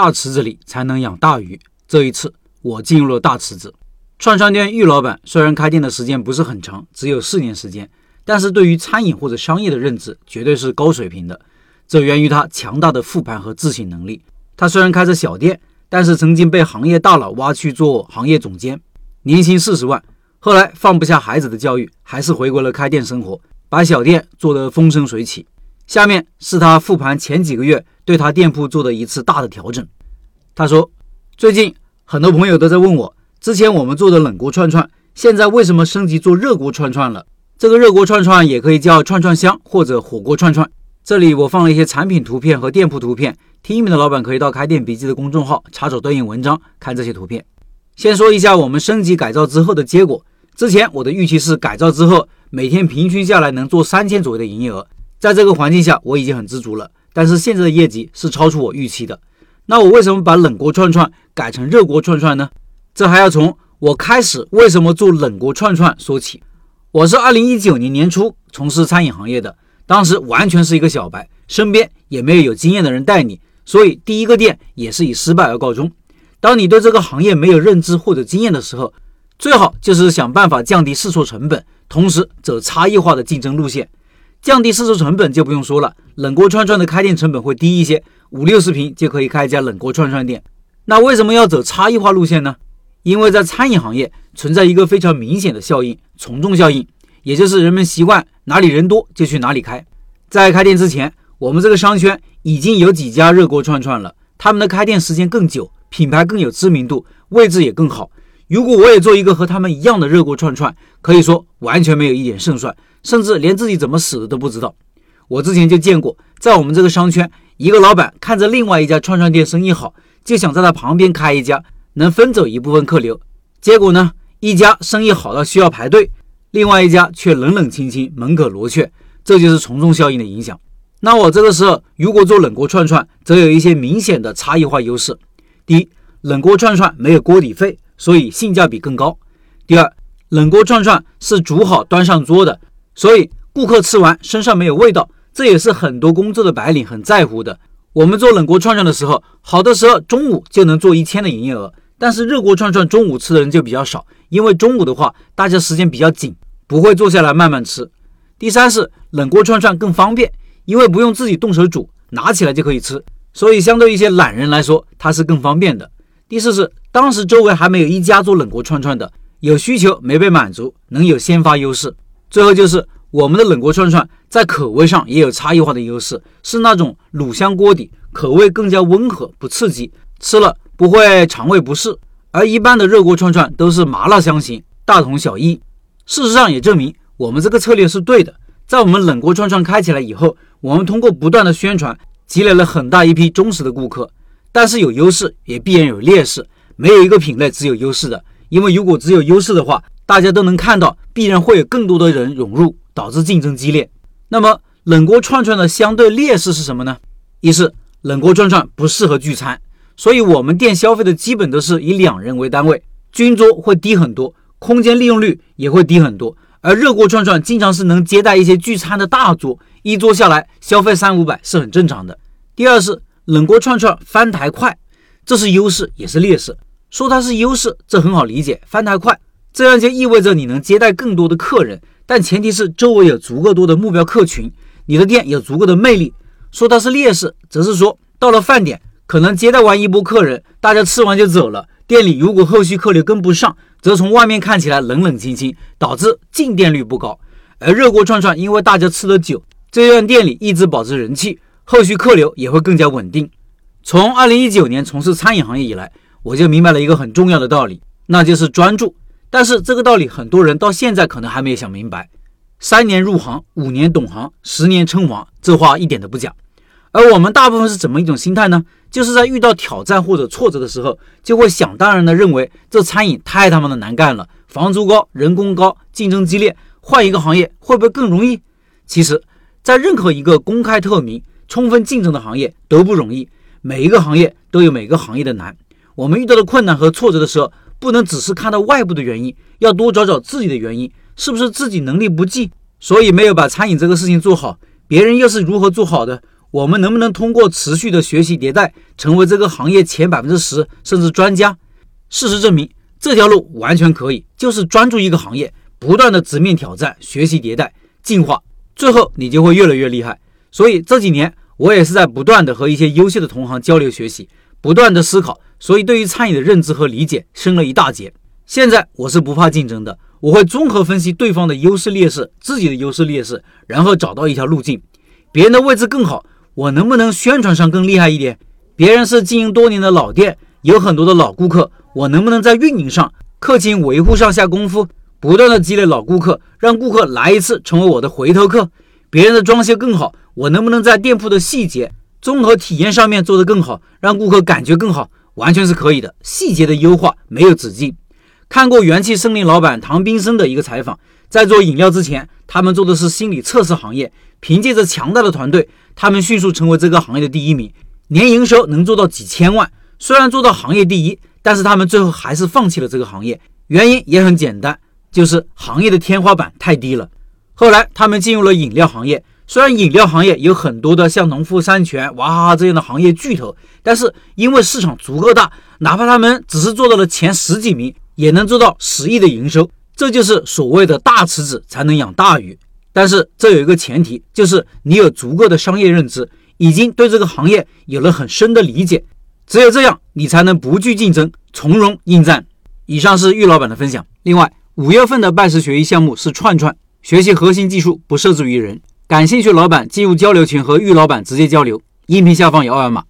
大池子里才能养大鱼。这一次，我进入了大池子。串串店玉老板虽然开店的时间不是很长，只有四年时间，但是对于餐饮或者商业的认知绝对是高水平的。这源于他强大的复盘和自省能力。他虽然开着小店，但是曾经被行业大佬挖去做行业总监，年薪四十万。后来放不下孩子的教育，还是回归了开店生活，把小店做得风生水起。下面是他复盘前几个月对他店铺做的一次大的调整。他说：“最近很多朋友都在问我，之前我们做的冷锅串串，现在为什么升级做热锅串串了？这个热锅串串也可以叫串串香或者火锅串串。这里我放了一些产品图片和店铺图片，听音频的老板可以到开店笔记的公众号查找对应文章看这些图片。先说一下我们升级改造之后的结果。之前我的预期是改造之后每天平均下来能做三千左右的营业额。”在这个环境下，我已经很知足了。但是现在的业绩是超出我预期的。那我为什么把冷锅串串改成热锅串串呢？这还要从我开始为什么做冷锅串串说起。我是二零一九年年初从事餐饮行业的，当时完全是一个小白，身边也没有有经验的人带你，所以第一个店也是以失败而告终。当你对这个行业没有认知或者经验的时候，最好就是想办法降低试错成本，同时走差异化的竞争路线。降低试错成本就不用说了，冷锅串串的开店成本会低一些，五六十平就可以开一家冷锅串串店。那为什么要走差异化路线呢？因为在餐饮行业存在一个非常明显的效应——从众效应，也就是人们习惯哪里人多就去哪里开。在开店之前，我们这个商圈已经有几家热锅串串了，他们的开店时间更久，品牌更有知名度，位置也更好。如果我也做一个和他们一样的热锅串串，可以说完全没有一点胜算。甚至连自己怎么死的都不知道。我之前就见过，在我们这个商圈，一个老板看着另外一家串串店生意好，就想在他旁边开一家，能分走一部分客流。结果呢，一家生意好到需要排队，另外一家却冷冷清清，门可罗雀。这就是从众效应的影响。那我这个时候如果做冷锅串串，则有一些明显的差异化优势。第一，冷锅串串没有锅底费，所以性价比更高。第二，冷锅串串是煮好端上桌的。所以顾客吃完身上没有味道，这也是很多工作的白领很在乎的。我们做冷锅串串的时候，好的时候中午就能做一千的营业额，但是热锅串串中午吃的人就比较少，因为中午的话大家时间比较紧，不会坐下来慢慢吃。第三是冷锅串串更方便，因为不用自己动手煮，拿起来就可以吃，所以相对一些懒人来说，它是更方便的。第四是当时周围还没有一家做冷锅串串的，有需求没被满足，能有先发优势。最后就是我们的冷锅串串在口味上也有差异化的优势，是那种卤香锅底，口味更加温和，不刺激，吃了不会肠胃不适。而一般的热锅串串都是麻辣香型，大同小异。事实上也证明我们这个策略是对的。在我们冷锅串串开起来以后，我们通过不断的宣传，积累了很大一批忠实的顾客。但是有优势也必然有劣势，没有一个品类只有优势的，因为如果只有优势的话，大家都能看到，必然会有更多的人涌入，导致竞争激烈。那么冷锅串串的相对劣势是什么呢？一是冷锅串串不适合聚餐，所以我们店消费的基本都是以两人为单位，均桌会低很多，空间利用率也会低很多。而热锅串串经常是能接待一些聚餐的大桌，一桌下来消费三五百是很正常的。第二是冷锅串串翻台快，这是优势也是劣势。说它是优势，这很好理解，翻台快。这样就意味着你能接待更多的客人，但前提是周围有足够多的目标客群，你的店有足够的魅力。说它是劣势，则是说到了饭点，可能接待完一波客人，大家吃完就走了，店里如果后续客流跟不上，则从外面看起来冷冷清清，导致进店率不高。而热锅串串，因为大家吃的久，这让店里一直保持人气，后续客流也会更加稳定。从二零一九年从事餐饮行业以来，我就明白了一个很重要的道理，那就是专注。但是这个道理很多人到现在可能还没有想明白。三年入行，五年懂行，十年称王，这话一点都不假。而我们大部分是怎么一种心态呢？就是在遇到挑战或者挫折的时候，就会想当然的认为这餐饮太他妈的难干了，房租高，人工高，竞争激烈，换一个行业会不会更容易？其实，在任何一个公开透明、充分竞争的行业都不容易。每一个行业都有每个行业的难。我们遇到的困难和挫折的时候。不能只是看到外部的原因，要多找找自己的原因，是不是自己能力不济，所以没有把餐饮这个事情做好？别人又是如何做好的？我们能不能通过持续的学习迭代，成为这个行业前百分之十甚至专家？事实证明，这条路完全可以，就是专注一个行业，不断的直面挑战，学习迭代，进化，最后你就会越来越厉害。所以这几年我也是在不断的和一些优秀的同行交流学习，不断的思考，所以对于餐饮的认知和理解深了一大截。现在我是不怕竞争的，我会综合分析对方的优势劣势，自己的优势劣势，然后找到一条路径。别人的位置更好。我能不能宣传上更厉害一点？别人是经营多年的老店，有很多的老顾客，我能不能在运营上、客情维护上下功夫，不断的积累老顾客，让顾客来一次成为我的回头客？别人的装修更好，我能不能在店铺的细节、综合体验上面做得更好，让顾客感觉更好？完全是可以的，细节的优化没有止境。看过元气森林老板唐斌生的一个采访，在做饮料之前，他们做的是心理测试行业，凭借着强大的团队。他们迅速成为这个行业的第一名，年营收能做到几千万。虽然做到行业第一，但是他们最后还是放弃了这个行业。原因也很简单，就是行业的天花板太低了。后来他们进入了饮料行业，虽然饮料行业有很多的像农夫山泉、娃哈哈这样的行业巨头，但是因为市场足够大，哪怕他们只是做到了前十几名，也能做到十亿的营收。这就是所谓的大池子才能养大鱼。但是这有一个前提，就是你有足够的商业认知，已经对这个行业有了很深的理解。只有这样，你才能不惧竞争，从容应战。以上是玉老板的分享。另外，五月份的拜师学艺项目是串串，学习核心技术，不设置于人。感兴趣老板进入交流群和玉老板直接交流。音频下方有二维码。